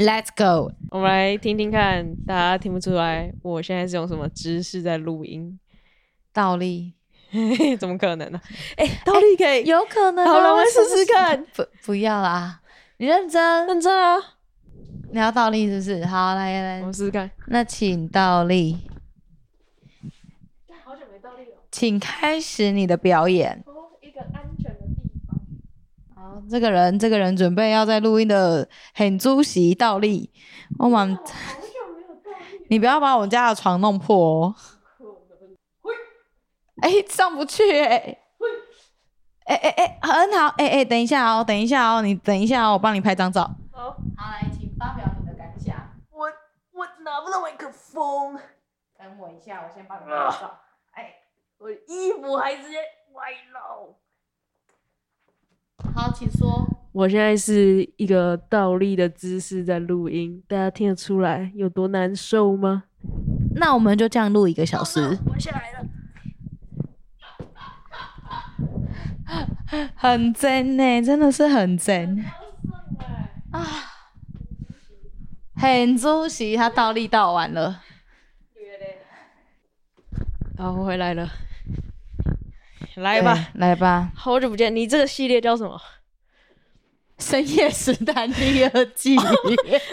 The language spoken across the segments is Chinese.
Let's go，我们来听听看，大家听不出来，我现在是用什么姿势在录音？倒立？怎么可能呢、啊？哎、欸，倒立可以？欸、有可能、啊。好了，我们试试看。不，不要啦，你认真，认真啊！你要倒立是不是？好，来来，我试试看。那请倒立。好久没倒立了。请开始你的表演。这个人，这个人准备要在录音的很出席倒立。我们，你不要把我家的床弄破哦。哎，上不去哎。哎哎哎，很好。哎哎，等一下哦，等一下哦，你等一下哦，我帮你拍张照。好，好，来，请发表你的感想。我我拿不到麦克风。等我一下，我先帮你拍照。哎，我衣服还直接歪了。好，请说。我现在是一个倒立的姿势在录音，大家听得出来有多难受吗？那我们就这样录一个小时。我下来了。很真呢，真的是很真。啊，很出息，他倒立倒完了。好，我回来了。来吧，来吧，好久不见！你这个系列叫什么？深夜食堂第二季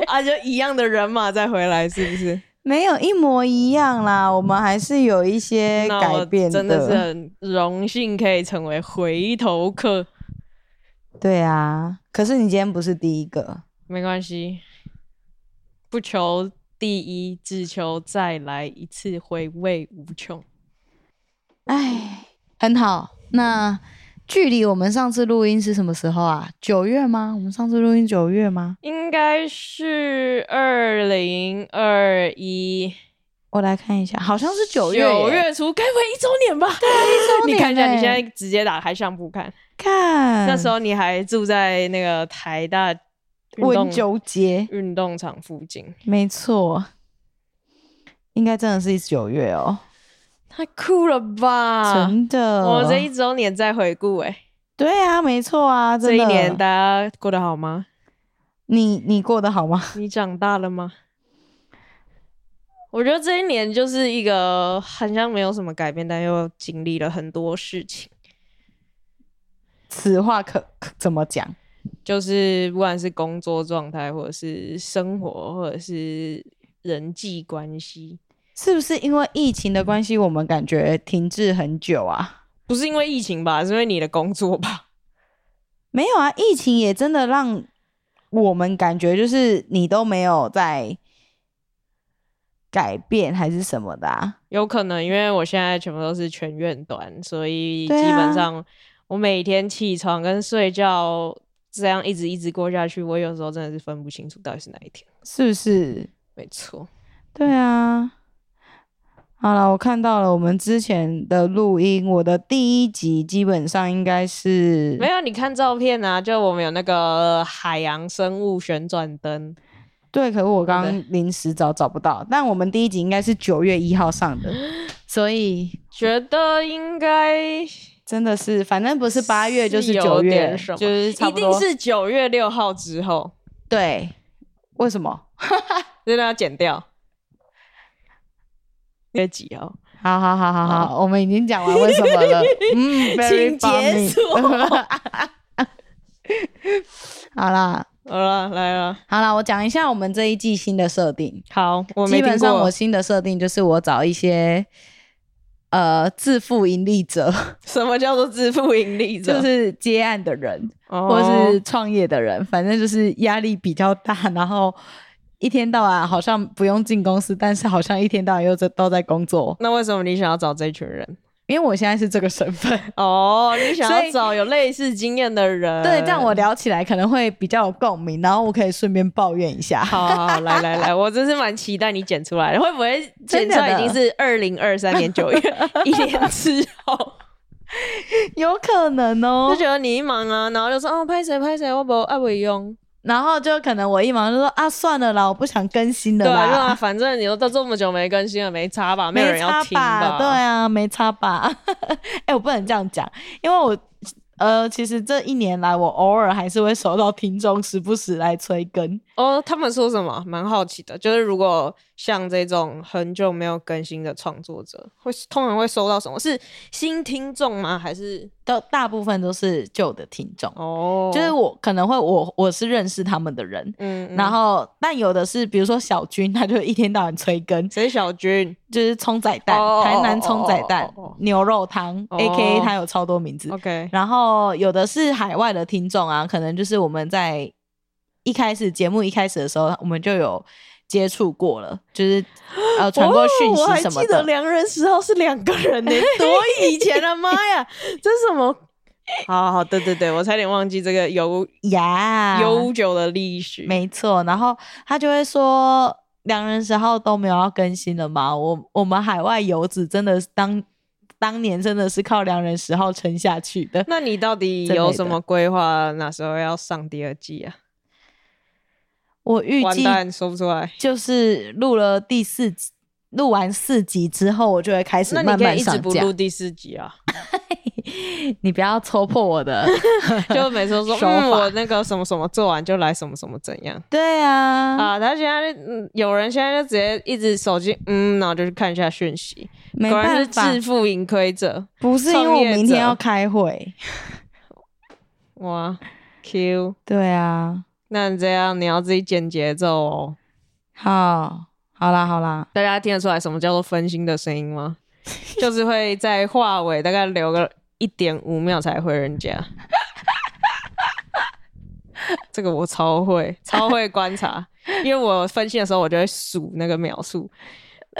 啊，就一样的人马再回来，是不是？没有一模一样啦，我们还是有一些改变的。真的是很荣幸可以成为回头客。对啊，可是你今天不是第一个，没关系，不求第一，只求再来一次，回味无穷。哎。很好，那距离我们上次录音是什么时候啊？九月吗？我们上次录音九月吗？应该是二零二一，我来看一下，好像是九月。九月初，该不会一周年吧？对，一周年。你看一下，你现在直接打开相簿看，看。那时候你还住在那个台大温州街运动场附近，没错，应该真的是九月哦。太酷了吧！真的，我这一周年在回顾哎。对啊，没错啊，这一年大家过得好吗？你你过得好吗？你长大了吗？我觉得这一年就是一个好像没有什么改变，但又经历了很多事情。此话可可怎么讲？就是不管是工作状态，或者是生活，或者是人际关系。是不是因为疫情的关系，我们感觉停滞很久啊？不是因为疫情吧？是因为你的工作吧？没有啊，疫情也真的让我们感觉就是你都没有在改变还是什么的啊？有可能，因为我现在全部都是全院端，所以基本上我每天起床跟睡觉这样一直一直过下去，我有时候真的是分不清楚到底是哪一天，是不是？没错，对啊。好了，我看到了我们之前的录音，我的第一集基本上应该是没有。你看照片啊，就我们有那个海洋生物旋转灯。对，可是我刚刚临时找找不到。但我们第一集应该是九月一号上的，所以觉得应该真的是，反正不是八月就是九月，就是一定是九月六号之后。对，为什么？真的要剪掉。别急哦，好好好好好，我们已经讲完为什么了，嗯，请结束。好啦，好啦，来了，好啦，我讲一下我们这一季新的设定。好，我基本上我新的设定就是我找一些呃自负盈利者。什么叫做自负盈利者？就是接案的人，或是创业的人，反正就是压力比较大，然后。一天到晚好像不用进公司，但是好像一天到晚又在都在工作。那为什么你想要找这群人？因为我现在是这个身份 哦。你想要找有类似经验的人，对，这样我聊起来可能会比较有共鸣，然后我可以顺便抱怨一下。好，好，好，来来来，我真是蛮期待你剪出来的，会不会剪出来已经是二零二三年九月一年之后？有可能哦，就觉得你一忙啊，然后就说哦，拍谁拍谁，我不爱不用。然后就可能我一忙就说啊，算了啦，我不想更新了啦。对啊，反正你都都这么久没更新了，没差吧？没有人要听吧？对啊，没差吧？哎、欸，我不能这样讲，因为我呃，其实这一年来，我偶尔还是会收到听众时不时来催更。哦，他们说什么？蛮好奇的。就是如果像这种很久没有更新的创作者，会通常会收到什么？是新听众吗？还是都大部分都是旧的听众？哦，就是我可能会我我是认识他们的人，嗯，嗯，然后但有的是比如说小军，他就一天到晚催更。谁小军？就是葱仔蛋，哦、台南葱仔蛋、牛肉汤、哦、，A.K.A. 他有超多名字。OK，然后有的是海外的听众啊，可能就是我们在。一开始节目一开始的时候，我们就有接触过了，就是呃传过讯息什么的。我还记得良人十号是两个人呢，多以前的妈呀！这是什么？好好好，对对对，我差点忘记这个悠呀悠久的历史。没错，然后他就会说，良人十号都没有要更新了吗？我我们海外游子真的当当年真的是靠良人十号撑下去的。那你到底有什么规划？哪时候要上第二季啊？我预计说不出来，就是录了第四集，录完四集之后，我就会开始慢慢上架。那你可以一直不录第四集啊？你不要戳破我的，就每次说说、嗯、我那个什么什么做完就来什么什么怎样？对啊，啊，他现在嗯，有人现在就直接一直手机嗯，然后就去看一下讯息，没办法，果然是自负盈亏者，不是因为我明天要开会。哇，Q，对啊。那你这样，你要自己剪节奏哦。好，好啦，好啦，大家听得出来什么叫做分心的声音吗？就是会在话尾大概留个一点五秒才回人家。这个我超会，超会观察，因为我分心的时候，我就会数那个秒数，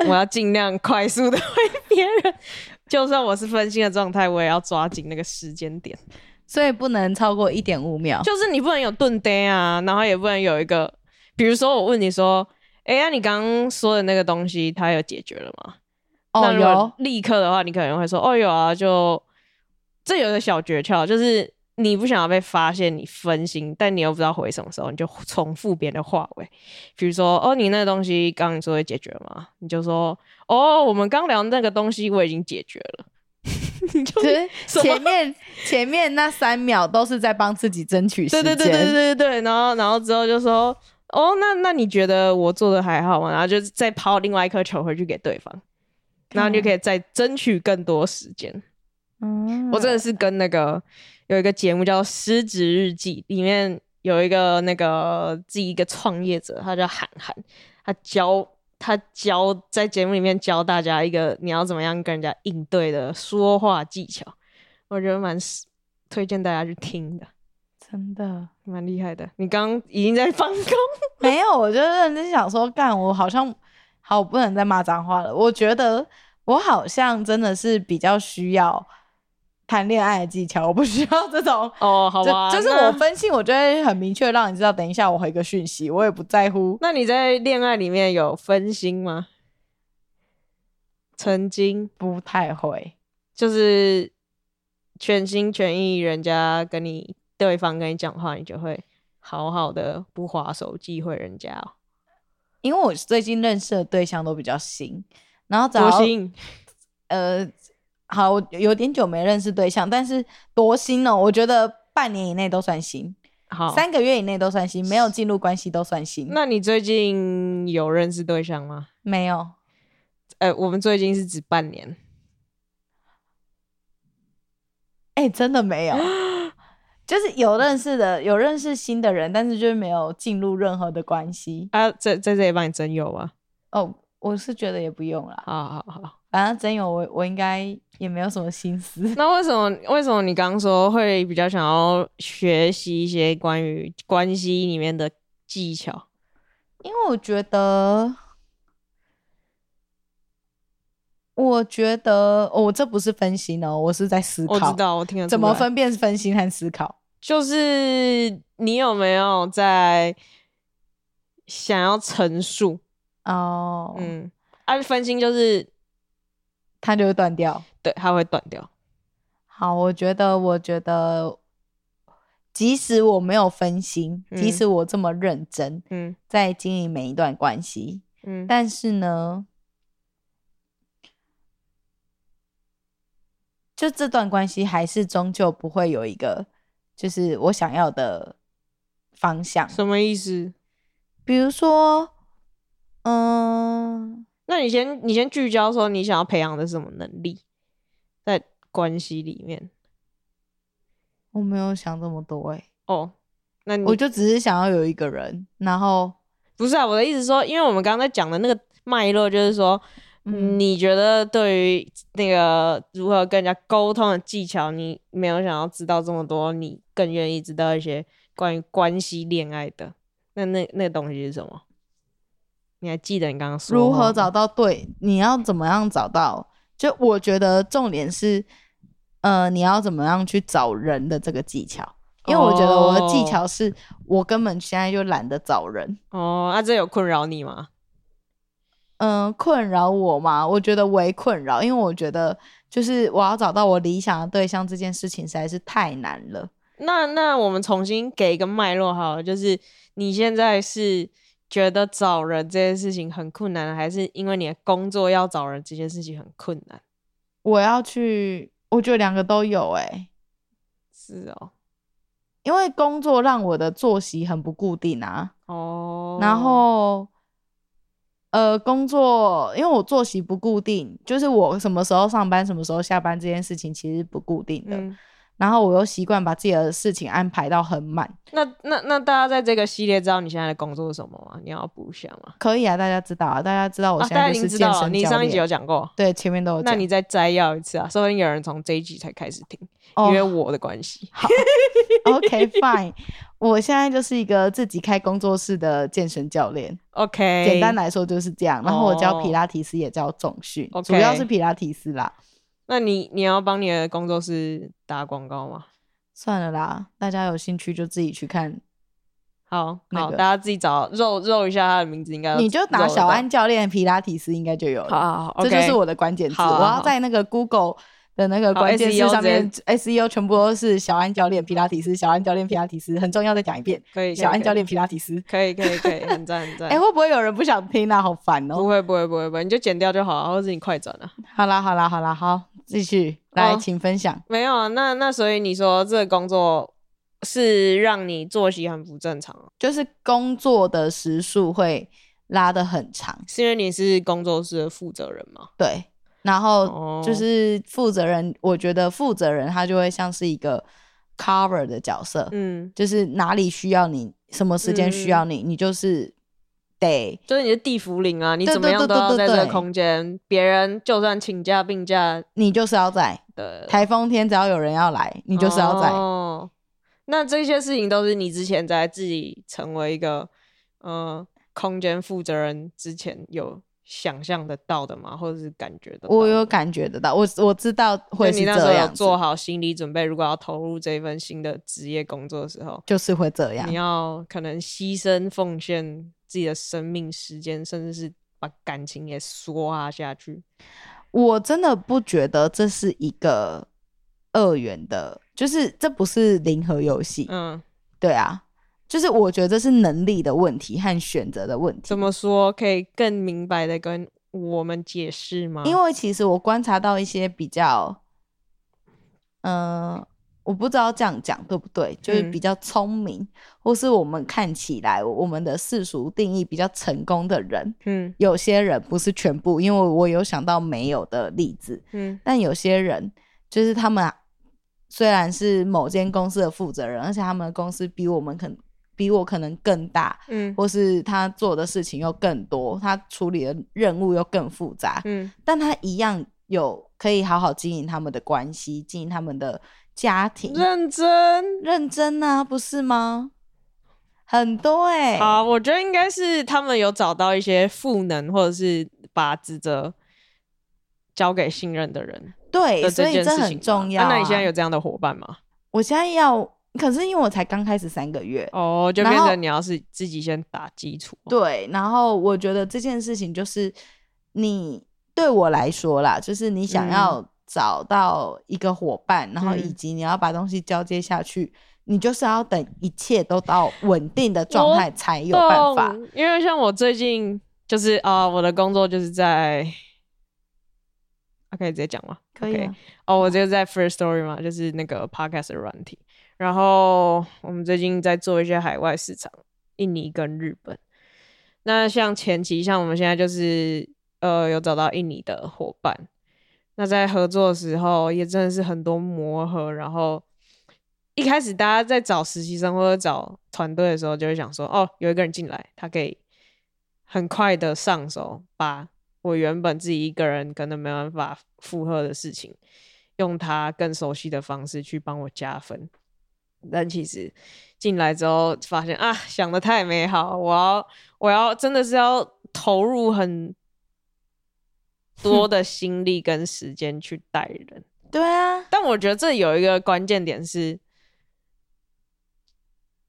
我要尽量快速的回别人。就算我是分心的状态，我也要抓紧那个时间点。所以不能超过一点五秒，就是你不能有顿呆啊，然后也不能有一个，比如说我问你说，哎、欸、呀，啊、你刚刚说的那个东西，它有解决了吗？哦，有。立刻的话，你可能会说，哦，有啊，就这有个小诀窍，就是你不想要被发现你分心，但你又不知道回什么时候，你就重复别人的话尾，比如说，哦，你那个东西刚刚你说会解决了吗？你就说，哦，我们刚聊那个东西我已经解决了。就是前面前面那三秒都是在帮自己争取时间，对对对对对对，然后然后之后就说，哦，那那你觉得我做的还好吗？然后就再抛另外一颗球回去给对方，然后你就可以再争取更多时间。嗯，我真的是跟那个有一个节目叫《失职日记》，里面有一个那个自己一个创业者，他叫韩寒，他教。他教在节目里面教大家一个你要怎么样跟人家应对的说话技巧，我觉得蛮推荐大家去听的，真的蛮厉害的。你刚刚已经在放空？没有，我就认真想说，干我好像好，我不能再骂脏话了。我觉得我好像真的是比较需要。谈恋爱的技巧，我不需要 这种哦，好吧，就，就是我分析，我就会很明确让你知道，等一下我回个讯息，我也不在乎。那你在恋爱里面有分心吗？曾经不太会，就是全心全意，人家跟你对方跟你讲话，你就会好好的不划手机回人家哦。因为我最近认识的对象都比较新，然后多新，呃。好，我有点久没认识对象，但是多新哦！我觉得半年以内都算新，好，三个月以内都算新，没有进入关系都算新。那你最近有认识对象吗？没有。呃，我们最近是指半年。哎、欸，真的没有，就是有认识的，有认识新的人，但是就是没有进入任何的关系。啊，在在这里帮你征友吗？哦，我是觉得也不用啦。好好好。反正真有我，我应该也没有什么心思。那为什么？为什么你刚刚说会比较想要学习一些关于关系里面的技巧？因为我觉得，我觉得，哦，这不是分心哦，我是在思考。我知道，我听得出来。怎么分辨分心和思考？就是你有没有在想要陈述？哦，嗯，而、啊、分心就是。它就会断掉，对，它会断掉。好，我觉得，我觉得，即使我没有分心，嗯、即使我这么认真，嗯，在经营每一段关系，嗯，但是呢，就这段关系还是终究不会有一个，就是我想要的方向。什么意思？比如说，嗯，那你先你先聚焦说你想要培养的是什么能力，在关系里面。我没有想这么多哎、欸。哦，那你我就只是想要有一个人，然后不是啊，我的意思说，因为我们刚刚在讲的那个脉络，就是说。你觉得对于那个如何跟人家沟通的技巧，你没有想要知道这么多，你更愿意知道一些关于关系恋爱的，那那那个东西是什么？你还记得你刚刚说如何找到对？你要怎么样找到？就我觉得重点是，呃，你要怎么样去找人的这个技巧？因为我觉得我的技巧是我根本现在就懒得找人。哦，那这有困扰你吗？嗯，困扰我吗？我觉得为困扰，因为我觉得就是我要找到我理想的对象这件事情实在是太难了。那那我们重新给一个脉络好了，就是你现在是觉得找人这件事情很困难，还是因为你的工作要找人这件事情很困难？我要去，我觉得两个都有欸。是哦，因为工作让我的作息很不固定啊。哦，然后。呃，工作，因为我作息不固定，就是我什么时候上班，什么时候下班这件事情其实不固定的。嗯、然后我又习惯把自己的事情安排到很满。那那那大家在这个系列知道你现在的工作是什么吗？你要补一下吗？可以啊，大家知道啊，大家知道我现在就是健身教练。啊、你上一集有讲过，对，前面都有讲。那你再摘要一次啊，说不定有人从这一集才开始听，哦、因为我的关系。好，OK，Fine。我现在就是一个自己开工作室的健身教练。OK，简单来说就是这样。然后我教皮拉提斯，也教重训，oh, okay. 主要是皮拉提斯啦。那你你要帮你的工作室打广告吗？算了啦，大家有兴趣就自己去看。好，好，大家自己找肉肉一下他的名字，应该你就打小安教练皮拉提斯，应该就有了。好，好，好，这就是我的关键词。我要在那个 Google。的那个关键词上面，SEO 全部都是小安教练皮拉提斯，小安教练皮拉提斯，很重要，再讲一遍。可以，小安教练皮拉提斯，可以，可以，可以，很赞，很 赞。哎，会不会有人不想听啊？好烦哦。不会，不会，不会，不会，你就剪掉就好，或者你快转了。好啦，好啦，好啦，好，继续来，请分享。没有啊，那那所以你说这个工作是让你作息很不正常，就是工作的时数会拉得很长，是因为你是工作室的负责人吗？对。然后就是负责人，我觉得负责人他就会像是一个 cover 的角色，嗯，就是哪里需要你，什么时间需要你，你就是得，就是你的地府灵啊，你怎么样都要在这个空间，别人就算请假病假，你就是要在。对，台风天只要有人要来，你就是要在。哦，那这些事情都是你之前在自己成为一个呃空间负责人之前有。想象得到的吗？或者是感觉的？我有感觉得到，我我知道会是这样。你那时候有做好心理准备，如果要投入这份新的职业工作的时候，就是会这样。你要可能牺牲奉献自己的生命时间，甚至是把感情也刷下去。我真的不觉得这是一个二元的，就是这不是零和游戏。嗯，对啊。就是我觉得这是能力的问题和选择的问题。怎么说？可以更明白的跟我们解释吗？因为其实我观察到一些比较，嗯、呃，我不知道这样讲对不对，就是比较聪明，嗯、或是我们看起来我们的世俗定义比较成功的人，嗯，有些人不是全部，因为我有想到没有的例子，嗯，但有些人就是他们虽然是某间公司的负责人，而且他们的公司比我们可能。比我可能更大，嗯，或是他做的事情又更多，他处理的任务又更复杂，嗯，但他一样有可以好好经营他们的关系，经营他们的家庭，认真认真啊，不是吗？很多哎、欸，好，我觉得应该是他们有找到一些赋能，或者是把职责交给信任的人，对，所以这很重要、啊啊。那你现在有这样的伙伴吗？我现在要。可是因为我才刚开始三个月哦，就变成你要是自己先打基础。对，然后我觉得这件事情就是你对我来说啦，就是你想要找到一个伙伴，嗯、然后以及你要把东西交接下去，嗯、你就是要等一切都到稳定的状态才有办法。因为像我最近就是啊、呃，我的工作就是在，OK 直接讲吗？可以、啊。Okay. 哦，我就在 First Story 嘛，就是那个 Podcast 的软体。然后我们最近在做一些海外市场，印尼跟日本。那像前期，像我们现在就是呃有找到印尼的伙伴，那在合作的时候也真的是很多磨合，然后一开始大家在找实习生或者找团队的时候，就会想说，哦，有一个人进来，他可以很快的上手，把我原本自己一个人可能没办法负荷的事情，用他更熟悉的方式去帮我加分。但其实进来之后发现啊，想的太美好，我要我要真的是要投入很 多的心力跟时间去带人。对啊，但我觉得这有一个关键点是，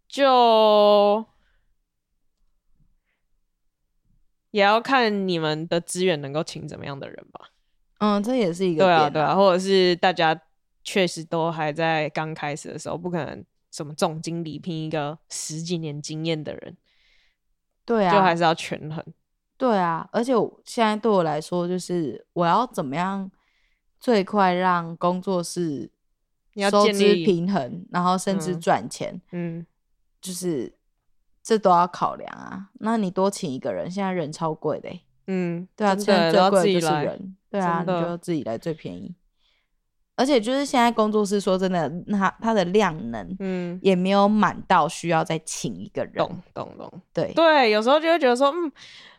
就也要看你们的资源能够请怎么样的人吧。嗯，这也是一个对啊，对啊，或者是大家。确实都还在刚开始的时候，不可能什么总经理聘一个十几年经验的人，对啊，就还是要权衡。对啊，而且我现在对我来说，就是我要怎么样最快让工作室收支平衡，然后甚至赚钱，嗯，就是这都要考量啊。那你多请一个人，现在人超贵的，嗯，对啊，现在最贵的就是人，对啊，你就自己来最便宜。而且就是现在工作室说真的，它它的量能，嗯，也没有满到需要再请一个人。懂懂懂，对对，有时候就会觉得说，嗯，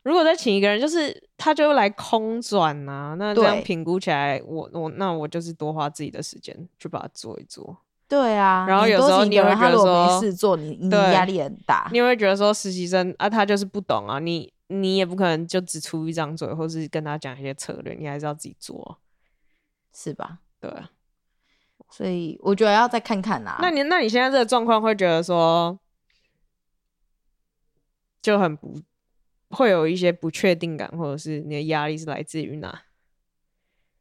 如果再请一个人，就是他就来空转呐、啊。那这样评估起来，我我那我就是多花自己的时间去把它做一做。对啊，然后有时候你会觉得说没事做，你你压力很大。你会觉得说实习生啊，他就是不懂啊，你你也不可能就只出一张嘴，或是跟他讲一些策略，你还是要自己做，是吧？对，所以我觉得要再看看啦。那你那你现在这个状况会觉得说，就很不会有一些不确定感，或者是你的压力是来自于哪？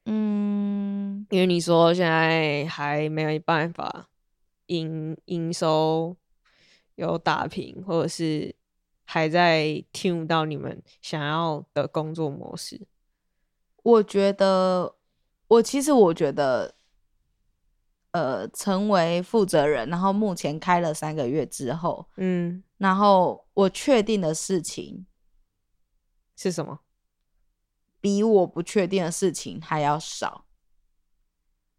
嗯，因为你说现在还没有办法营营收有打平，或者是还在听不到你们想要的工作模式。我觉得。我其实我觉得，呃，成为负责人，然后目前开了三个月之后，嗯，然后我确定的事情是什么？比我不确定的事情还要少。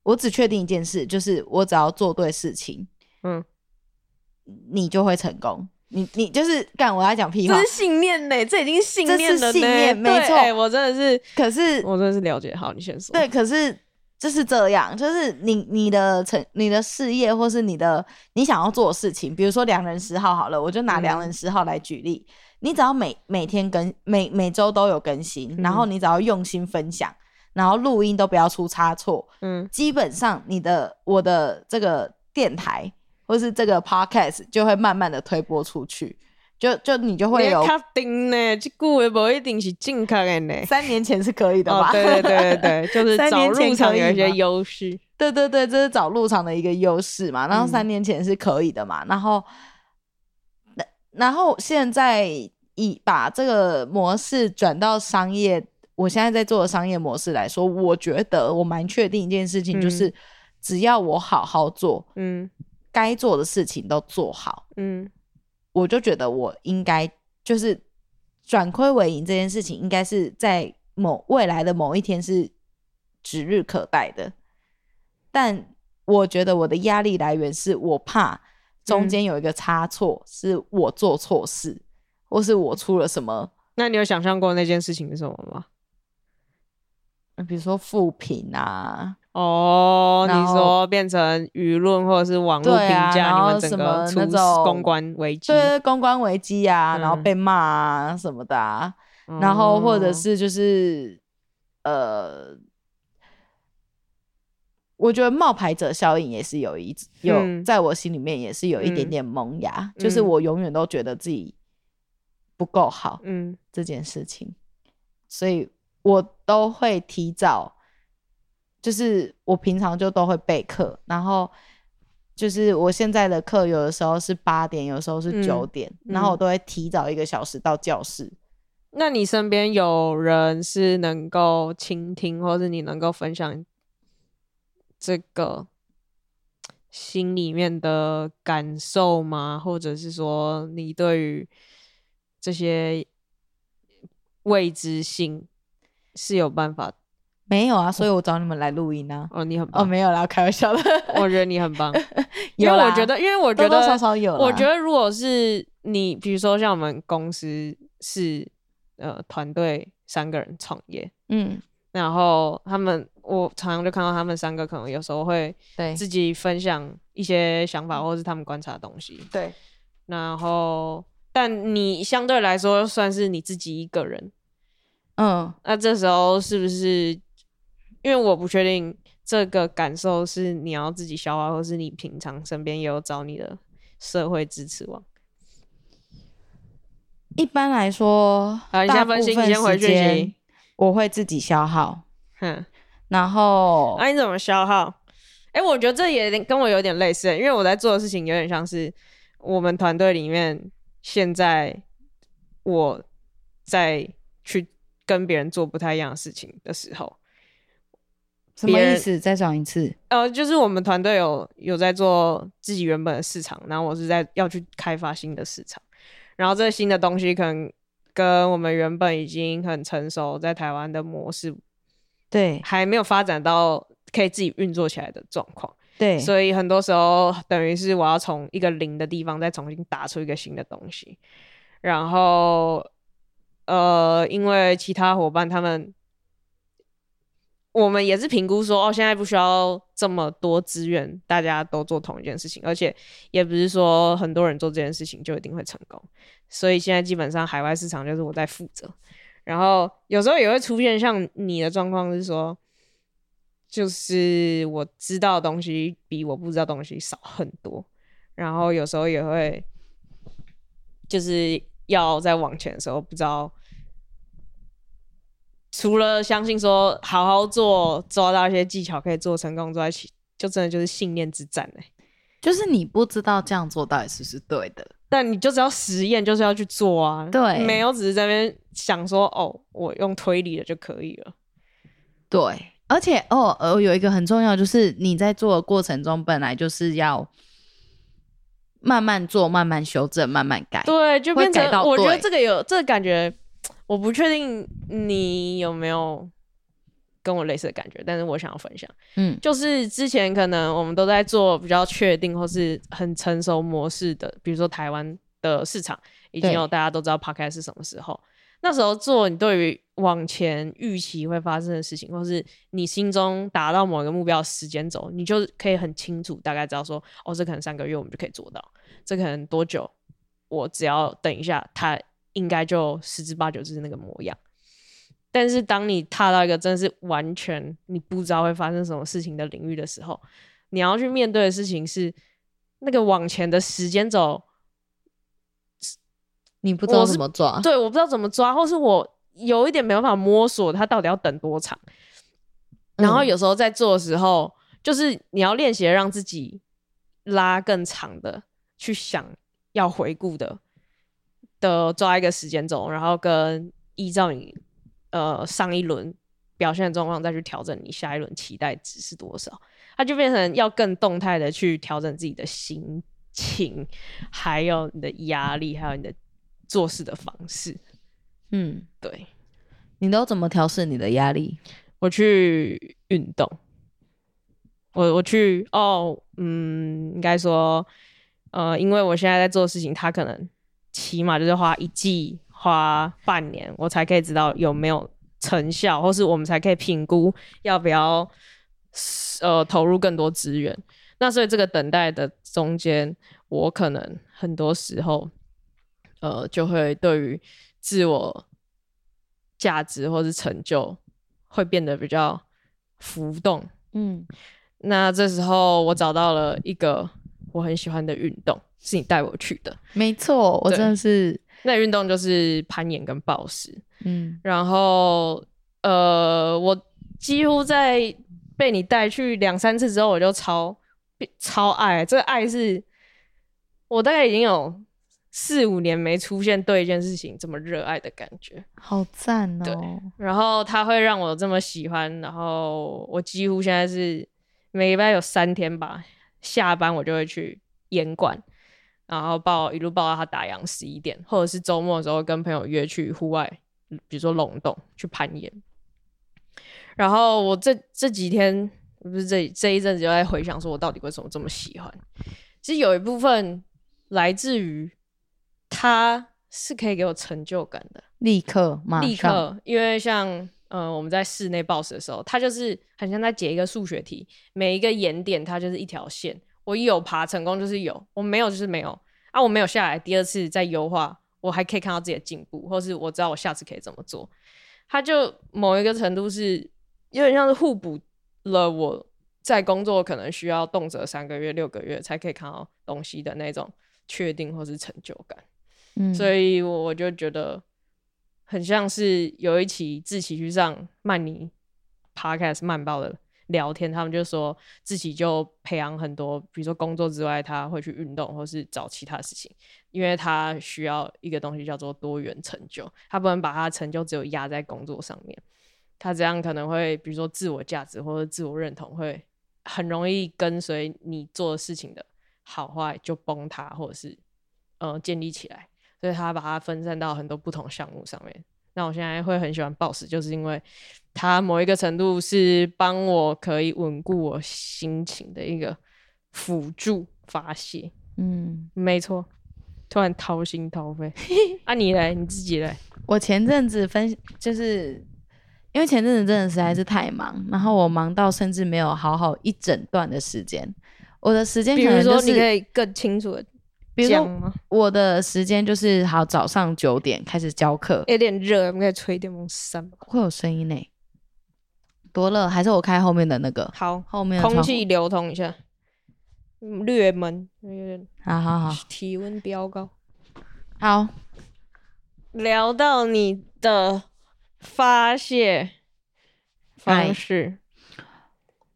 我只确定一件事，就是我只要做对事情，嗯，你就会成功。你你就是干，我要讲屁话，这是信念呢，这已经信念了，信念，没错、欸，我真的是，可是我真的是了解。好，你先说。对，可是就是这样，就是你你的成你的事业，或是你的你想要做的事情，比如说良人十号好了，我就拿良人十号来举例。嗯、你只要每每天更每每周都有更新，然后你只要用心分享，然后录音都不要出差错，嗯，基本上你的我的这个电台。或是这个 podcast 就会慢慢的推播出去，就就你就会有确定呢，这不一定是正确的呢。三年前是可以的吧？哦、对对对对 就是找入场有一些优势。对对对，这是找入场的一个优势嘛。然后三年前是可以的嘛。嗯、然后，然后现在以把这个模式转到商业，我现在在做的商业模式来说，我觉得我蛮确定一件事情，就是只要我好好做，嗯。该做的事情都做好，嗯，我就觉得我应该就是转亏为盈这件事情，应该是在某未来的某一天是指日可待的。但我觉得我的压力来源是我怕中间有一个差错，是我做错事，嗯，或是我出了什么。那你有想象过那件事情是什么吗？比如说负评啊。哦，你说变成舆论或者是网络评价，你们整个出公关危机，对，公关危机啊，然后被骂啊什么的啊，然后或者是就是呃，我觉得冒牌者效应也是有一有，在我心里面也是有一点点萌芽，就是我永远都觉得自己不够好，嗯，这件事情，所以我都会提早。就是我平常就都会备课，然后就是我现在的课有的时候是八点，有时候是九点，嗯，然后我都会提早一个小时到教室。嗯，那你身边有人是能够倾听，或是你能够分享这个心里面的感受吗？或者是说你对于这些未知性是有办法。没有啊，所以我找你们来录音啊。哦，你很棒。哦，没有啦，开玩笑的。我觉得你很棒，因为我觉得，因为我觉得多多少少有。我觉得如果是你，比如说像我们公司是呃团队三个人创业，嗯，然后他们我常常就看到他们三个可能有时候会对自己分享一些想法或是他们观察的东西，对。然后，但你相对来说算是你自己一个人，嗯，那这时候是不是？因为我不确定这个感受是你要自己消化，或是你平常身边也有找你的社会支持网。一般来说，好，你先分析，你先回去。我会自己消耗。哼，然后，那、啊、你怎么消耗？哎、欸，我觉得这也跟我有点类似，因为我在做的事情有点像是我们团队里面现在我在去跟别人做不太一样的事情的时候。什么意思？再讲一次。呃，就是我们团队有有在做自己原本的市场，然后我是在要去开发新的市场，然后这个新的东西可能跟我们原本已经很成熟在台湾的模式，对，还没有发展到可以自己运作起来的状况。对，所以很多时候等于是我要从一个零的地方再重新打出一个新的东西，然后呃，因为其他伙伴他们。我们也是评估说，哦，现在不需要这么多资源，大家都做同一件事情，而且也不是说很多人做这件事情就一定会成功，所以现在基本上海外市场就是我在负责，然后有时候也会出现像你的状况是说，就是我知道的东西比我不知道东西少很多，然后有时候也会就是要再往前的时候不知道。除了相信说好好做，抓到一些技巧可以做成功之外，就真的就是信念之战哎、欸，就是你不知道这样做到底是不是对的，但你就只要实验，就是要去做啊，对，没有只是在那边想说哦，我用推理的就可以了，对，而且哦，呃，有一个很重要，就是你在做的过程中，本来就是要慢慢做，慢慢修正，慢慢改，对，就变成我觉得这个有这个感觉。我不确定你有没有跟我类似的感觉，但是我想要分享，嗯，就是之前可能我们都在做比较确定或是很成熟模式的，比如说台湾的市场已经有大家都知道 Podcast 是什么时候，那时候做你对于往前预期会发生的事情，或是你心中达到某一个目标时间轴，你就可以很清楚大概知道说，哦，这可能三个月我们就可以做到，这可能多久，我只要等一下它。应该就十之八九就是那个模样，但是当你踏到一个真的是完全你不知道会发生什么事情的领域的时候，你要去面对的事情是那个往前的时间轴，你不知道怎么抓，对，我不知道怎么抓，或是我有一点没办法摸索它到底要等多长。然后有时候在做的时候，嗯、就是你要练习让自己拉更长的去想要回顾的。的抓一个时间轴，然后跟依照你呃上一轮表现的状况再去调整你下一轮期待值是多少，它就变成要更动态的去调整自己的心情，还有你的压力，还有你的做事的方式。嗯，对，你都怎么调试你的压力？我去运动，我我去哦，嗯，应该说呃，因为我现在在做事情，它可能。起码就是花一季，花半年，我才可以知道有没有成效，或是我们才可以评估要不要呃投入更多资源。那所以这个等待的中间，我可能很多时候呃就会对于自我价值或是成就会变得比较浮动。嗯，那这时候我找到了一个我很喜欢的运动。是你带我去的，没错，我真的是那运动就是攀岩跟暴食，嗯，然后呃，我几乎在被你带去两三次之后，我就超超爱，这个爱是我大概已经有四五年没出现对一件事情这么热爱的感觉，好赞哦！对，然后它会让我这么喜欢，然后我几乎现在是每礼拜有三天吧，下班我就会去岩馆。然后抱一路抱到他打烊十一点，或者是周末的时候跟朋友约去户外比如说龙洞去攀岩。然后我这这几天不是这这一阵子就在回想，说我到底为什么这么喜欢？其实有一部分来自于它是可以给我成就感的，立刻，立刻，因为像。嗯，我们在室内 boss 的时候，它就是很像在解一个数学题，每一个岩点它就是一条线，我一有爬成功就是有，我没有就是没有啊，我没有下来，第二次再优化，我还可以看到自己的进步，或是我知道我下次可以怎么做，它就某一个程度是有点像是互补了我在工作可能需要动辄三个月、六个月才可以看到东西的那种确定或是成就感，嗯，所以我就觉得。很像是有一期自己去上曼尼 Podcast 曼报的聊天，他们就说自己就培养很多，比如说工作之外他会去运动，或是找其他事情，因为他需要一个东西叫做多元成就，他不能把他的成就只有压在工作上面，他这样可能会比如说自我价值或者自我认同会很容易跟随你做的事情的好坏就崩塌，或者是呃建立起来。所以他把它分散到很多不同项目上面。那我现在会很喜欢 Boss，就是因为它某一个程度是帮我可以稳固我心情的一个辅助发泄。嗯，没错。突然掏心掏肺。啊，你来？你自己来？我前阵子分就是因为前阵子真的实在是太忙，然后我忙到甚至没有好好一整段的时间。我的时间比如说你可以更清楚的。比如说，我的时间就是好早上九点开始教课，有点热，我们可以吹电风扇，会有声音呢。多热？还是我开后面的那个？好，后面空气流通一下，略闷，有点。好好好，体温飙高。好，聊到你的发泄方式，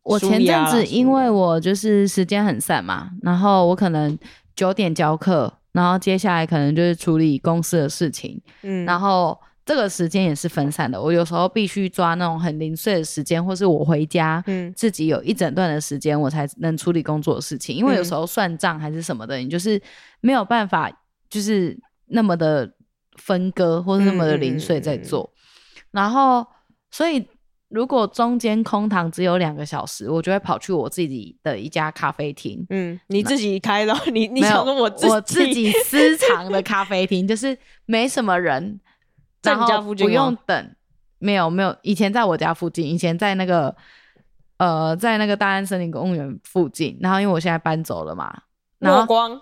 我前阵子因为我就是时间很散嘛，然后我可能。九点教课，然后接下来可能就是处理公司的事情，嗯，然后这个时间也是分散的。我有时候必须抓那种很零碎的时间，或是我回家，嗯，自己有一整段的时间，我才能处理工作的事情。因为有时候算账还是什么的，你就是没有办法，就是那么的分割，或是那么的零碎在做。然后，所以。如果中间空堂只有两个小时，我就会跑去我自己的一家咖啡厅。嗯，你自己开的？你你想说我自己我自己私藏的咖啡厅，就是没什么人，在你家附近，不用等。没有没有，以前在我家附近，以前在那个呃，在那个大安森林公园附近。然后因为我现在搬走了嘛，然后光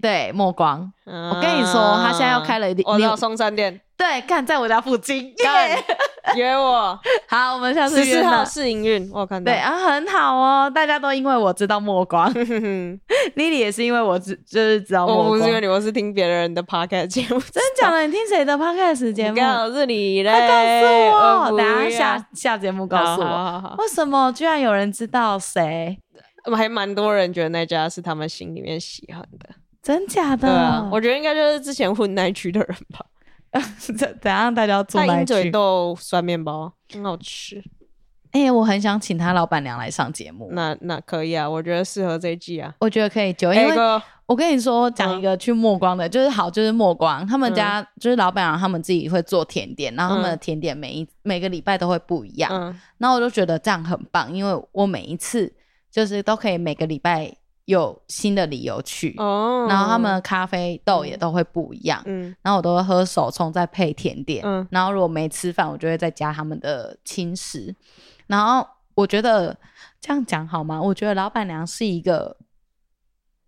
对墨光、嗯，我跟你说，他现在要开了一点，我到松山店。对，看在我家附近，干 约我。好，我们下次约号试营运，我看到。对啊，很好哦，大家都因为我知道墨光，Lily 也是因为我知就是知道墨光。我不是因为你，我是听别人的 podcast 节目。真的假的？你听谁的 podcast 节目？告诉你嘞，快告诉我，我等下下下节目告诉我好好好好。为什么居然有人知道谁？还蛮多人觉得那家是他们心里面喜欢的，真假的？对啊，我觉得应该就是之前混那区的人吧。怎怎样？大家做来鹰嘴豆酸面包很好吃。哎、欸，我很想请他老板娘来上节目。那那可以啊，我觉得适合这一季啊。我觉得可以就因为我跟你说讲一个去墨光的，嗯、就是好，就是墨光他们家、嗯、就是老板娘他们自己会做甜点，然后他们的甜点每一、嗯、每个礼拜都会不一样。嗯，然后我就觉得这样很棒，因为我每一次就是都可以每个礼拜。有新的理由去，oh, 然后他们的咖啡豆也都会不一样，嗯，然后我都会喝手冲再配甜点，嗯，然后如果没吃饭，我就会再加他们的轻食，然后我觉得这样讲好吗？我觉得老板娘是一个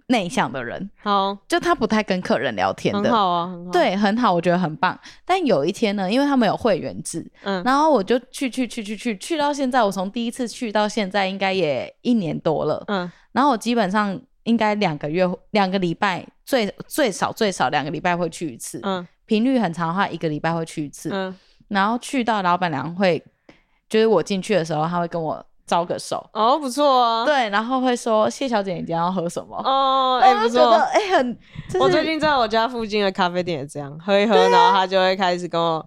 内向的人，好，就他不太跟客人聊天的，很好啊，很好，对，很好，我觉得很棒。但有一天呢，因为他们有会员制，嗯，然后我就去去去去去去到现在，我从第一次去到现在，应该也一年多了，嗯。然后我基本上应该两个月、两个礼拜最最少最少两个礼拜会去一次，嗯，频率很长的话，一个礼拜会去一次，嗯，然后去到老板娘会，就是我进去的时候，他会跟我招个手，哦，不错啊，对，然后会说谢小姐，你今天要喝什么？哦，哎、欸，不错，哎、欸，很，我最近在我家附近的咖啡店也这样，喝一喝，然后他就会开始跟我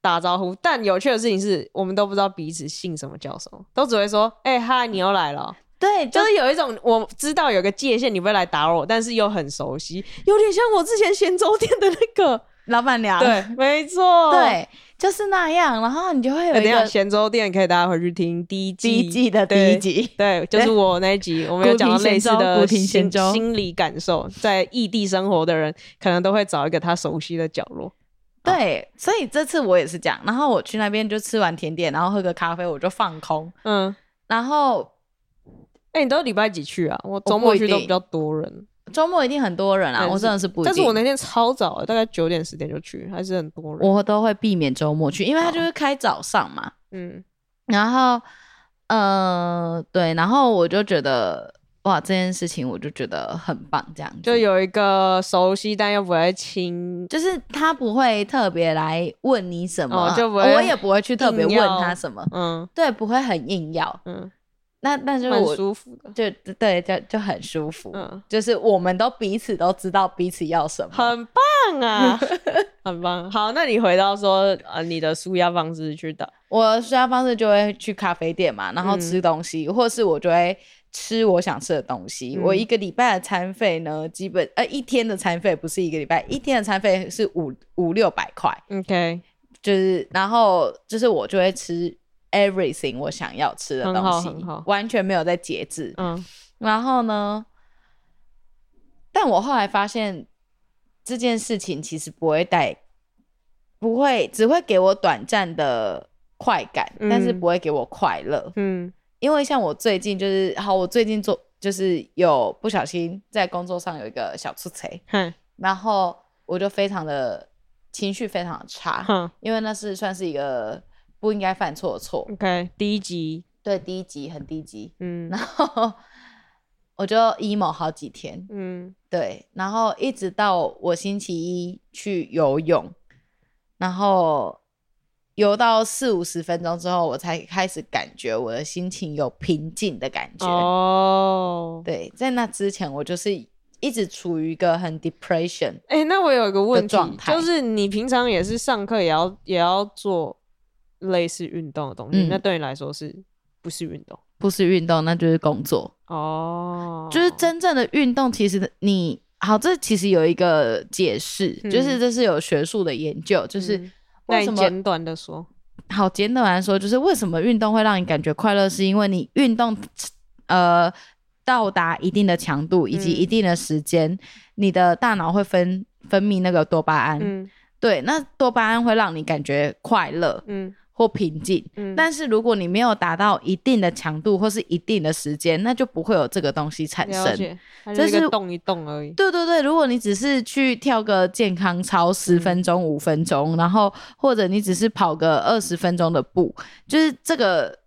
打招呼。但有趣的事情是我们都不知道彼此姓什么叫什么，都只会说，哎、欸，嗨，你又来了。对，就是有一种我知道有个界限，你不会来打扰我，但是又很熟悉，有点像我之前咸粥店的那个，老板娘，对，没错，对，就是那样。然后你就会有一个咸粥店，可以大家回去听第一季，第一季的第一集，对，就是我那一集，我们有讲到类似的心心理感受，在异地生活的人可能都会找一个他熟悉的角落。对，所以这次我也是这样。然后我去那边就吃完甜点，然后喝个咖啡，我就放空。嗯，然后，哎，你都礼拜几去啊？我周末去都比较多人。周末一定很多人啊！我真的是不。但是我那天超早，大概九点十点就去，还是很多人。我都会避免周末去，因为他就是开早上嘛。嗯。然后，呃，对，然后我就觉得，哇，这件事情我就觉得很棒，这样就有一个熟悉但又不会亲，就是他不会特别来问你什么，哦、就不会我也不会去特别问他什么。嗯。对，不会很硬要。嗯。那那就我舒服的，就对，就就很舒服。嗯，就是我们都彼此都知道彼此要什么，很棒啊，很棒。好，那你回到说，呃，你的舒压方式去的，我舒压方式就会去咖啡店嘛，然后吃东西，嗯、或是我就会吃我想吃的东西。嗯、我一个礼拜的餐费呢，基本呃一天的餐费不是一个礼拜，一天的餐费是五五六百块。OK，就是然后就是我就会吃。Everything 我想要吃的东西，完全没有在节制。嗯，然后呢？但我后来发现这件事情其实不会带，不会只会给我短暂的快感，嗯、但是不会给我快乐。嗯，因为像我最近就是，好，我最近做就是有不小心在工作上有一个小出错，嗯、然后我就非常的情绪非常的差，嗯、因为那是算是一个。不应该犯错的错。OK，低级，对，低级，很低级。嗯，然后我就 emo 好几天。嗯，对，然后一直到我星期一去游泳，然后游到四五十分钟之后，我才开始感觉我的心情有平静的感觉。哦，对，在那之前我就是一直处于一个很 depression。哎、欸，那我有一个问题，就是你平常也是上课也要也要做。类似运动的东西，嗯、那对你来说是不是运动？不是运动，那就是工作哦。就是真正的运动，其实你好，这其实有一个解释，嗯、就是这是有学术的研究，就是为什么简短的说，好简短来说，就是为什么运动会让你感觉快乐，是因为你运动呃到达一定的强度以及一定的时间，嗯、你的大脑会分分泌那个多巴胺，嗯、对，那多巴胺会让你感觉快乐，嗯。或平静，嗯，但是如果你没有达到一定的强度或是一定的时间，那就不会有这个东西产生。这是动一动而已。对对对，如果你只是去跳个健康操十分钟、五分钟，嗯、然后或者你只是跑个二十分钟的步，就是这个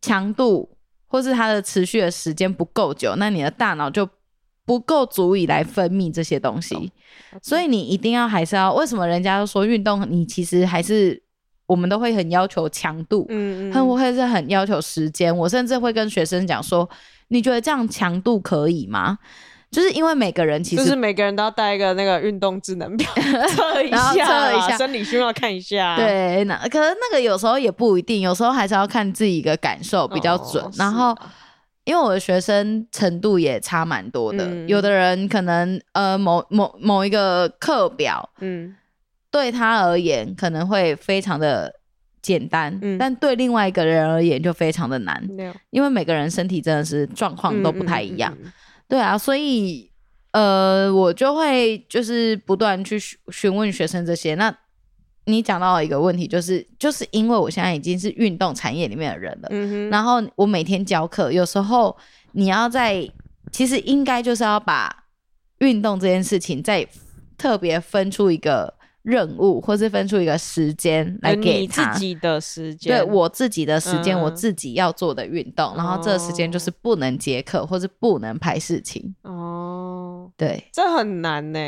强度或是它的持续的时间不够久，那你的大脑就不够足以来分泌这些东西。嗯、所以你一定要还是要，为什么人家都说运动，你其实还是。我们都会很要求强度，嗯嗯，很会是很要求时间。我甚至会跟学生讲说，你觉得这样强度可以吗？就是因为每个人其实就是每个人都要带一个那个运动智能表 测一下，测一下生理需要看一下。对，那可是那个有时候也不一定，有时候还是要看自己的感受比较准。哦、然后，因为我的学生程度也差蛮多的，嗯、有的人可能呃某某某一个课表，嗯。对他而言可能会非常的简单，嗯、但对另外一个人而言就非常的难，嗯、因为每个人身体真的是状况都不太一样。对啊，所以呃，我就会就是不断去询问学生这些。那你讲到一个问题，就是就是因为我现在已经是运动产业里面的人了，嗯、然后我每天教课，有时候你要在其实应该就是要把运动这件事情再特别分出一个。任务，或是分出一个时间来给他自己的时间，对我自己的时间，嗯、我自己要做的运动，然后这个时间就是不能接课，或是不能排事情。哦，对，这很难呢，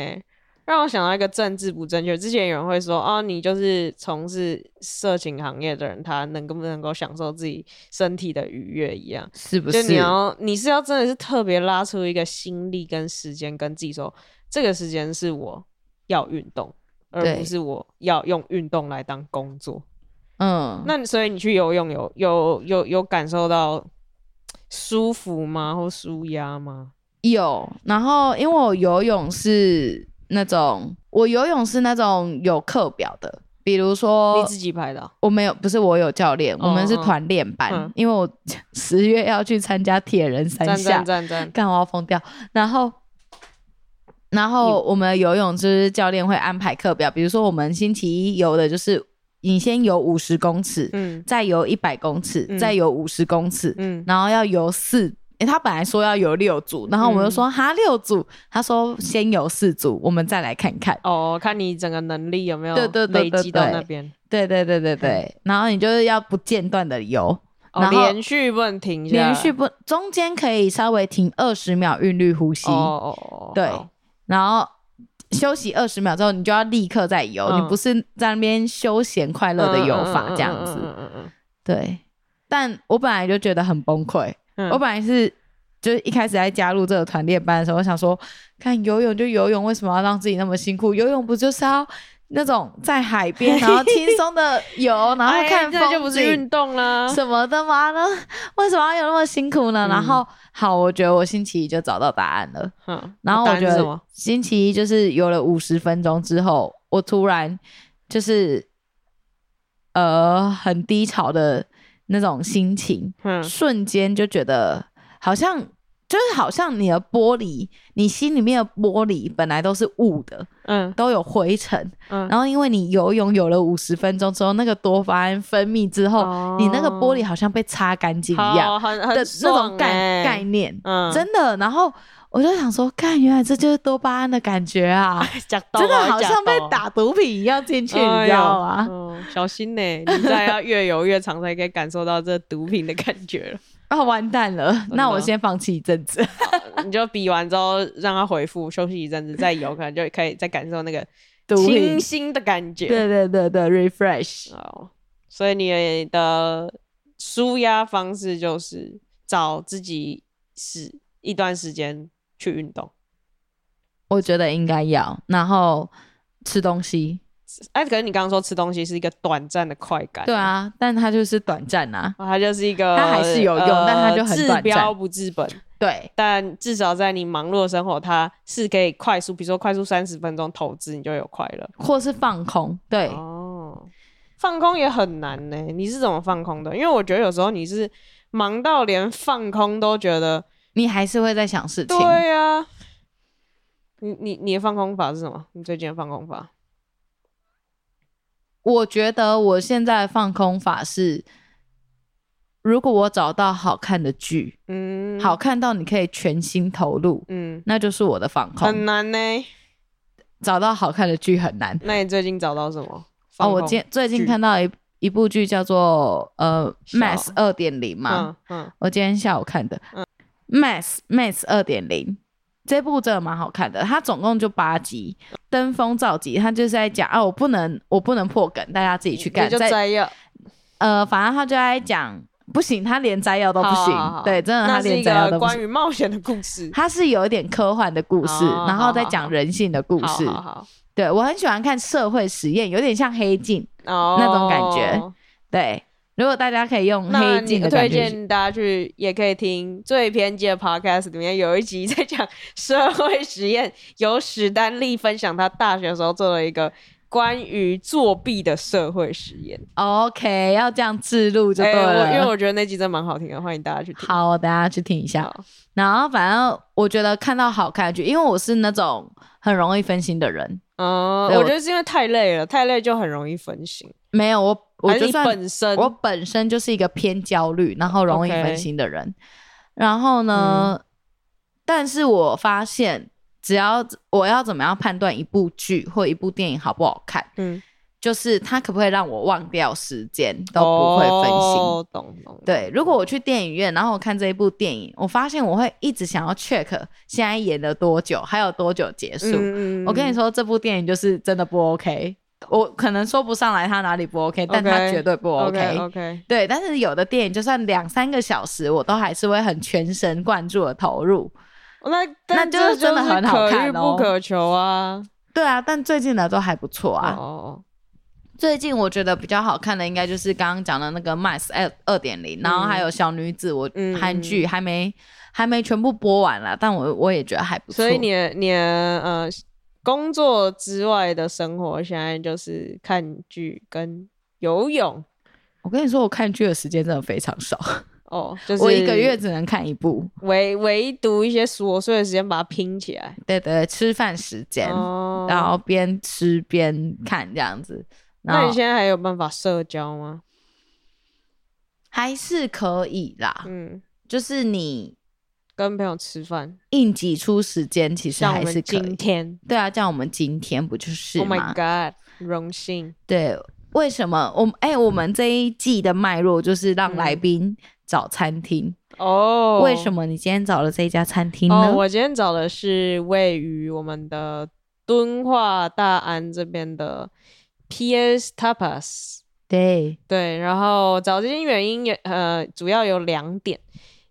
让我想到一个政治不正确。之前有人会说，哦，你就是从事色情行业的人，他能够不能够享受自己身体的愉悦一样，是不是？就你要，你是要真的是特别拉出一个心力跟时间，跟自己说，这个时间是我要运动。而不是我要用运动来当工作，嗯，那所以你去游泳有有有有感受到舒服吗？或舒压吗？有，然后因为我游泳是那种，我游泳是那种有课表的，比如说你自己排的、哦，我没有，不是我有教练，我们是团练班，嗯、因为我 十月要去参加铁人三项，干我要疯掉，然后。然后我们游泳就是教练会安排课表，比如说我们星期一游的就是你先游五十公尺，嗯，再游一百公尺，嗯、再游五十公尺，嗯，然后要游四，诶他本来说要游六组，然后我们就说、嗯、哈六组，他说先游四组，我们再来看看。哦，看你整个能力有没有累积到那边，对对对对对，嗯、然后你就是要不间断的游，然后、哦、连续不能停下，连续不中间可以稍微停二十秒韵律呼吸，哦哦，对。然后休息二十秒之后，你就要立刻再游，嗯、你不是在那边休闲快乐的游法这样子。对，但我本来就觉得很崩溃。嗯、我本来是就是一开始在加入这个团练班的时候，我想说，看游泳就游泳，为什么要让自己那么辛苦？游泳不就是要？那种在海边，然后轻松的游，然后看风景，哎、就不是运动啦什么的吗？呢？为什么要有那么辛苦呢？嗯、然后好，我觉得我星期一就找到答案了。嗯，然后我觉得星期一就是游了五十分钟之后，我突然就是呃很低潮的那种心情，嗯、瞬间就觉得好像。就是好像你的玻璃，你心里面的玻璃本来都是雾的，嗯，都有灰尘，嗯，然后因为你游泳游了五十分钟之后，那个多巴胺分泌之后，哦、你那个玻璃好像被擦干净一样的那种概、欸、概念，嗯，真的。然后我就想说，看，原来这就是多巴胺的感觉啊，真的好像被打毒品一样进去，你知道吗？哎嗯、小心呢、欸，你再要越游越长才可以感受到这毒品的感觉了。哦，完蛋了！那我先放弃一阵子，你就比完之后让他回复，休息一阵子再游，可能就可以再感受那个 清新的感觉。对对对对，refresh。哦，所以你的舒压方式就是找自己是一段时间去运动。我觉得应该要，然后吃东西。哎，可是你刚刚说吃东西是一个短暂的快感，对啊，但它就是短暂呐、啊，它就是一个，它还是有用，呃、但它就很治标不治本。对，但至少在你忙碌的生活，它是可以快速，比如说快速三十分钟投资，你就有快乐，或是放空。对，哦，放空也很难呢。你是怎么放空的？因为我觉得有时候你是忙到连放空都觉得，你还是会在想事情。对呀、啊，你你你的放空法是什么？你最近的放空法？我觉得我现在放空法是，如果我找到好看的剧，嗯，好看到你可以全心投入，嗯，那就是我的放空。很难呢，找到好看的剧很难。那你最近找到什么？哦，我今最近看到一一部剧叫做呃《Mass 二点零》嘛，嗯，我今天下午看的，嗯，《Mass Mass 二点零》。这部真的蛮好看的，它总共就八集，登峰造极。它就是在讲啊，我不能，我不能破梗，大家自己去看。就摘要，呃，反正他就在讲，不行，他连摘要都不行。好好好对，真的，他连摘要都不行。关于冒险的故事，它是有一点科幻的故事，然后再讲人性的故事。好好好对，我很喜欢看社会实验，有点像黑镜、哦、那种感觉。对。如果大家可以用黑镜的，推荐大家去，也可以听最偏激的 podcast，里面有一集在讲社会实验，由史丹利分享他大学的时候做了一个关于作弊的社会实验。OK，要这样置入就对了，欸，因为我觉得那集真蛮好听的，欢迎大家去听。好，我等下去听一下。然后反正我觉得看到好看的剧，因为我是那种很容易分心的人。嗯，我觉得是因为太累了，太累就很容易分心。没有我。我就算本身我本身就是一个偏焦虑，然后容易分心的人。然后呢，嗯、但是我发现，只要我要怎么样判断一部剧或一部电影好不好看，嗯，就是它可不可以让我忘掉时间，都不会分心。哦、懂懂。对，如果我去电影院，然后我看这一部电影，我发现我会一直想要 check 现在演了多久，还有多久结束。嗯、我跟你说，这部电影就是真的不 OK。我可能说不上来他哪里不 OK，但他绝对不 OK。Okay, okay, okay. 对，但是有的电影就算两三个小时，我都还是会很全神贯注的投入。那那就是真的很好看哦，可遇不可求啊。对啊，但最近的都还不错啊。哦。最近我觉得比较好看的，应该就是刚刚讲的那个《Mass 二二点零》，然后还有小女子，我韩剧还没还没全部播完了，但我我也觉得还不错。所以你的你的呃。工作之外的生活，现在就是看剧跟游泳。我跟你说，我看剧的时间真的非常少 哦，就是我一个月只能看一部，唯唯独一些琐碎的时间把它拼起来。对对，对，吃饭时间，哦、然后边吃边看这样子。那你现在还有办法社交吗？还是可以啦，嗯，就是你跟朋友吃饭，硬挤出时间，其实还是可以。今天，对啊，像我们今天不就是？Oh my god，荣幸。对。为什么我哎、欸，我们这一季的脉络就是让来宾找餐厅哦。为什么你今天找了这一家餐厅呢？哦，我今天找的是位于我们的敦化大安这边的 PS Tapas。对对，然后找这些原因也呃，主要有两点，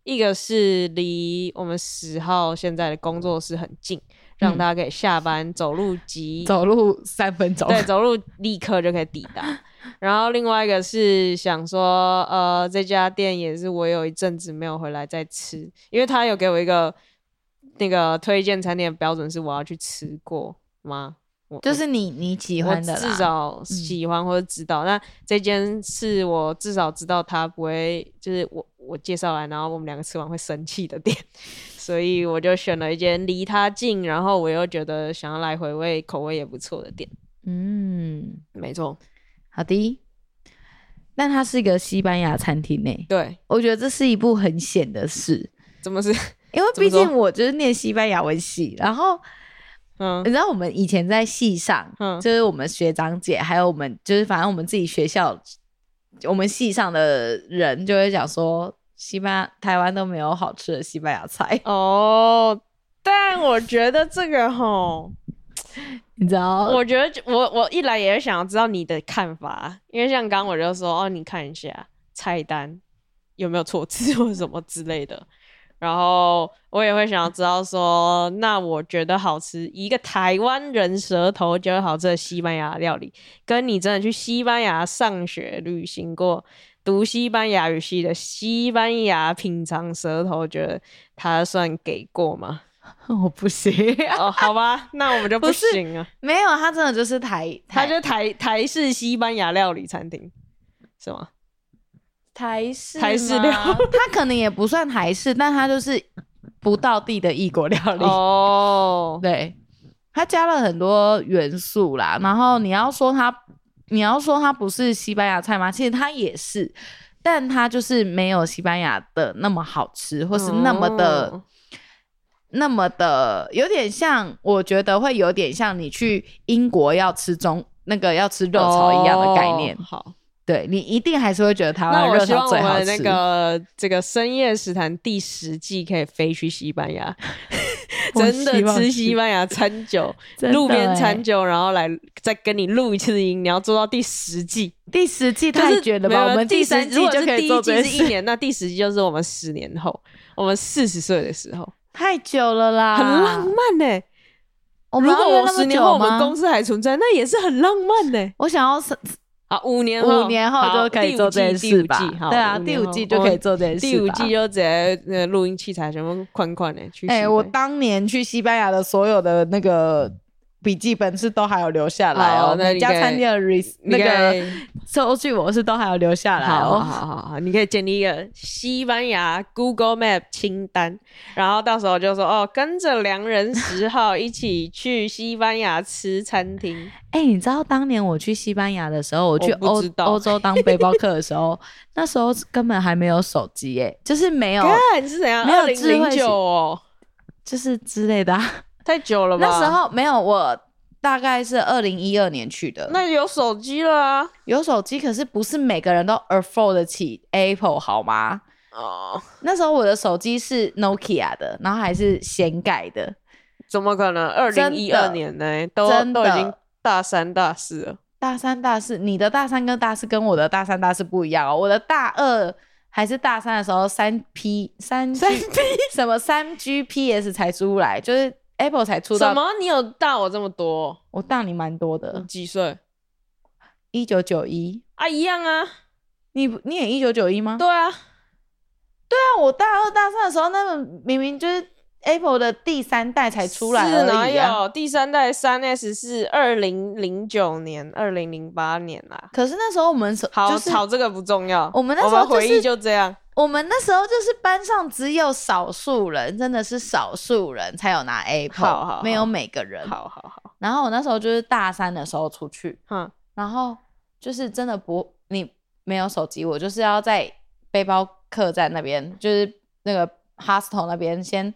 一个是离我们十号现在的工作室很近。让大家可以下班走路急，走路三分钟，对，走路立刻就可以抵达。然后另外一个是想说，呃，这家店也是我有一阵子没有回来再吃，因为他有给我一个那个推荐餐厅的标准是我要去吃过吗？就是你你喜欢的，至少喜欢或者知道。嗯、那这间是我至少知道他不会，就是我我介绍来，然后我们两个吃完会生气的店。所以我就选了一间离他近，然后我又觉得想要来回味，口味也不错的店。嗯，没错，好的。但它是一个西班牙餐厅呢。对，我觉得这是一部很险的事。怎么是？因为毕竟我就是念西班牙文系，然后，嗯，你知道我们以前在系上，嗯，就是我们学长姐，还有我们，就是反正我们自己学校，我们系上的人就会讲说。西班牙、台湾都没有好吃的西班牙菜哦，但我觉得这个吼，你知道，我觉得我我一来也是想要知道你的看法，因为像刚我就说哦，你看一下菜单有没有错字或什么之类的，然后我也会想要知道说，那我觉得好吃一个台湾人舌头觉得好吃的西班牙料理，跟你真的去西班牙上学旅行过。读西班牙语系的西班牙品尝舌头，觉得他算给过吗？我不行哦，好吧，那我们就不行啊。没有，他真的就是台，他就台台式西班牙料理餐厅，是吗？台式台式料，它可能也不算台式，但它就是不到地的异国料理哦。对，它加了很多元素啦，然后你要说它。你要说它不是西班牙菜吗？其实它也是，但它就是没有西班牙的那么好吃，或是那么的、哦、那么的有点像，我觉得会有点像你去英国要吃中那个要吃热炒一样的概念。哦、好。对，你一定还是会觉得台湾热炒最好吃。那个这个深夜食堂第十季可以飞去西班牙，真的吃西班牙餐酒，路边餐酒，然后来再跟你录一次音。你要做到第十季，第十季太绝了吧？我们第三季就可以做这一年，那第十季就是我们十年后，我们四十岁的时候，太久了啦，很浪漫呢、欸。如果我十年后我们公司还存在，那也是很浪漫呢、欸。我想要啊，五年后，五年后就可以做这件事吧？对啊，第五季就可以做这件事。第五季就直接那录音器材全部宽宽的去。哎，我当年去西班牙的所有的那个。笔记本是都还有留下来哦，那家餐厅的那个收据我是都还有留下来哦。好好好好，你可以建立一个西班牙 Google Map 清单，然后到时候就说哦，跟着良人十号一起去西班牙吃餐厅。哎、欸，你知道当年我去西班牙的时候，我去欧欧洲当背包客的时候，那时候根本还没有手机，哎，就是没有。你是怎样？没有智慧型哦，就是之类的、啊。太久了吧？那时候没有，我大概是二零一二年去的。那有手机了啊？有手机，可是不是每个人都 afford 得起 Apple 好吗？哦，那时候我的手机是 Nokia 的，然后还是掀盖的。怎么可能？二零一二年呢？都都已经大三大四了。大三大四，你的大三跟大四跟我的大三大四不一样哦。我的大二还是大三的时候，三 P 三 G 三 P 什么三 GPS 才出来，就是。Apple 才出道。什么？你有大我这么多？我大你蛮多的。几岁？一九九一啊，一样啊。你你也一九九一吗？对啊，对啊。我大二大三的时候，那个明明就是 Apple 的第三代才出来、啊，是哪有？第三代三 S 是二零零九年、二零零八年啦。可是那时候我们好、就是，吵这个不重要。我们那时候、就是、回忆就这样。我们那时候就是班上只有少数人，真的是少数人才有拿 Apple，好好好没有每个人。好好好。然后我那时候就是大三的时候出去，嗯，然后就是真的不，你没有手机，我就是要在背包客栈那边，就是那个 hostel 那边先。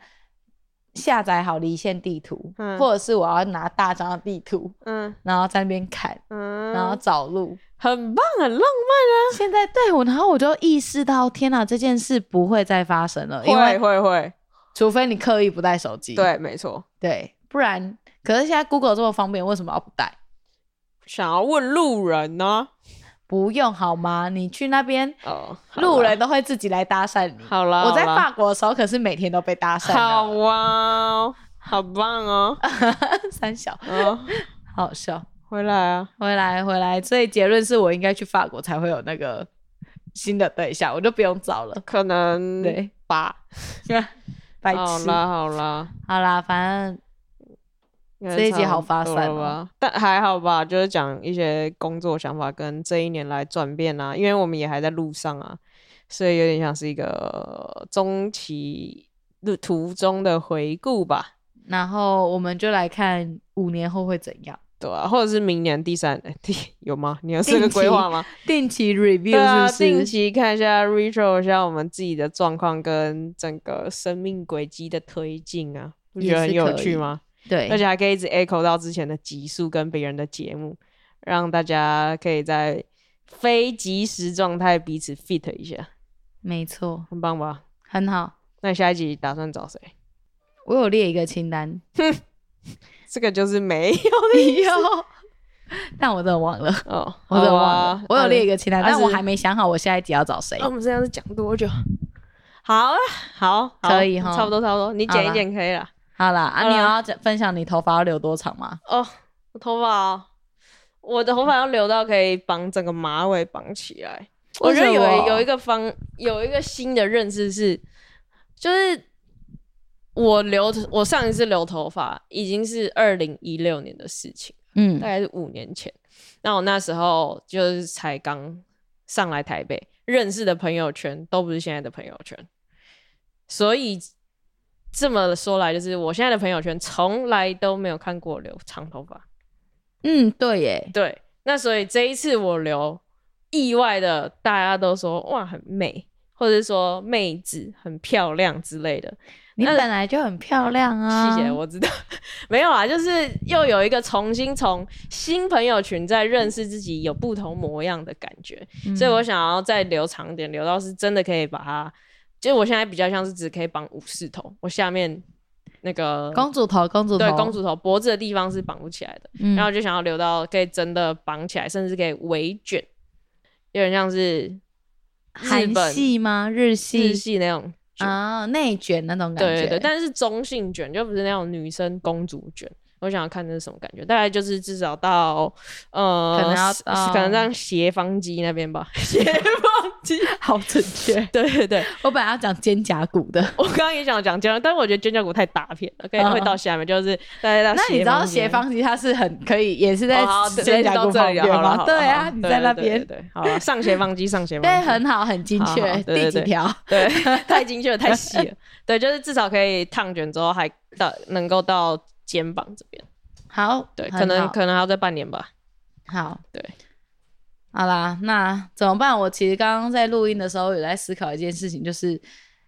下载好离线地图，嗯，或者是我要拿大张的地图，嗯，然后在那边看，嗯，然后找路，很棒，很浪漫啊！现在对我，然后我就意识到，天哪，这件事不会再发生了，会因为会会，除非你刻意不带手机，对，没错，对，不然，可是现在 Google 这么方便，为什么要不带？想要问路人呢？不用好吗？你去那边，哦，路人都会自己来搭讪你。好了，我在法国的时候可是每天都被搭讪。好哇，好棒哦，三小，哦，好笑。回来啊，回来回来。所以结论是我应该去法国才会有那个新的对象，我就不用找了。可能对吧？白痴。好啦好啦好啦，反正。这一集好发散吧，但还好吧，就是讲一些工作想法跟这一年来转变啊，因为我们也还在路上啊，所以有点像是一个中期路途中的回顾吧。然后我们就来看五年后会怎样，对啊，或者是明年第三第有吗？你有这个规划吗？定期 review 是不是？啊，定期看一下 retro 一下我们自己的状况跟整个生命轨迹的推进啊，不觉得很有趣吗？对，而且还可以一直 echo 到之前的集数跟别人的节目，让大家可以在非即时状态彼此 fit 一下。没错，很棒吧？很好。那你下一集打算找谁？我有列一个清单。哼，这个就是没有理由。但我真的忘了哦，我真的忘了。啊、我有列一个清单，但我还没想好我下一集要找谁。那我们这样子讲多久？好啊，好，好可以哈，差不多差不多，你剪一剪可以了。好啦，啊，你有要分享你头发要留多长吗？哦，我头发，哦我的头发要留到可以绑整个马尾绑起来。我觉得有有一个方，有一个新的认识是，就是我留我上一次留头发已经是二零一六年的事情，嗯，大概是五年前。那我那时候就是才刚上来台北，认识的朋友圈都不是现在的朋友圈，所以。这么说来，就是我现在的朋友圈从来都没有看过我留长头发。嗯，对耶，对。那所以这一次我留，意外的大家都说哇很美，或者是说妹子很漂亮之类的。你本来就很漂亮啊！谢谢，我知道。没有啊，就是又有一个重新从新朋友群在认识自己，有不同模样的感觉。嗯。所以我想要再留长点，留到是真的可以把它。其实我现在比较像是只可以绑武士头，我下面那个公主头，公主头，对，公主头脖子的地方是绑不起来的，嗯，然后就想要留到可以真的绑起来，甚至可以围卷，有点像是韩系吗？日系日系那种啊，内卷那种感觉，对对对，但是中性卷，就不是那种女生公主卷。我想要看的是什么感觉，大概就是至少到呃，可能要可能让斜方肌那边吧，斜方肌好准确。对对对，我本来要讲肩胛骨的，我刚刚也想讲肩胛，但是我觉得肩胛骨太大片了，可以会到下面，就是大概到。那你知道斜方肌它是很可以，也是在肩胛骨旁边吗？对啊，你在那边。对，好，上斜方肌，上斜方肌，对，很好，很精确。第几条？对，太精确了，太细了。对，就是至少可以烫卷之后还到能够到。肩膀这边，好，对，可能可能还要再半年吧。好，对，好啦，那怎么办？我其实刚刚在录音的时候有在思考一件事情，就是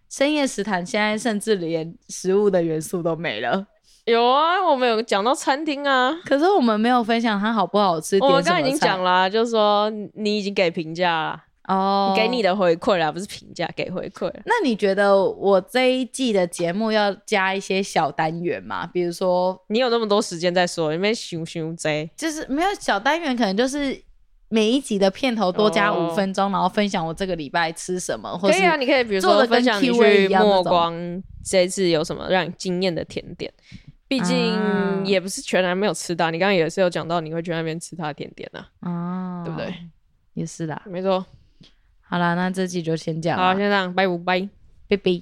深夜食堂现在甚至连食物的元素都没了。有啊，我们有讲到餐厅啊，可是我们没有分享它好不好吃。我们刚刚已经讲了啊，就是说你已经给评价了。哦，给你的回馈啦，不是评价，给回馈。那你觉得我这一季的节目要加一些小单元吗？比如说，你有那么多时间在说，有没有熊熊贼？就是没有小单元，可能就是每一集的片头多加五分钟，哦，然后分享我这个礼拜吃什么。或可以啊，你可以比如说分享你去墨光这一次有什么让你惊艳的甜点。毕竟也不是全然没有吃到，你刚刚也是有讲到你会去那边吃他的甜点啊，哦，对不对？也是的，没错。好啦，那这期就先这样。好，先这样，拜不拜？拜拜。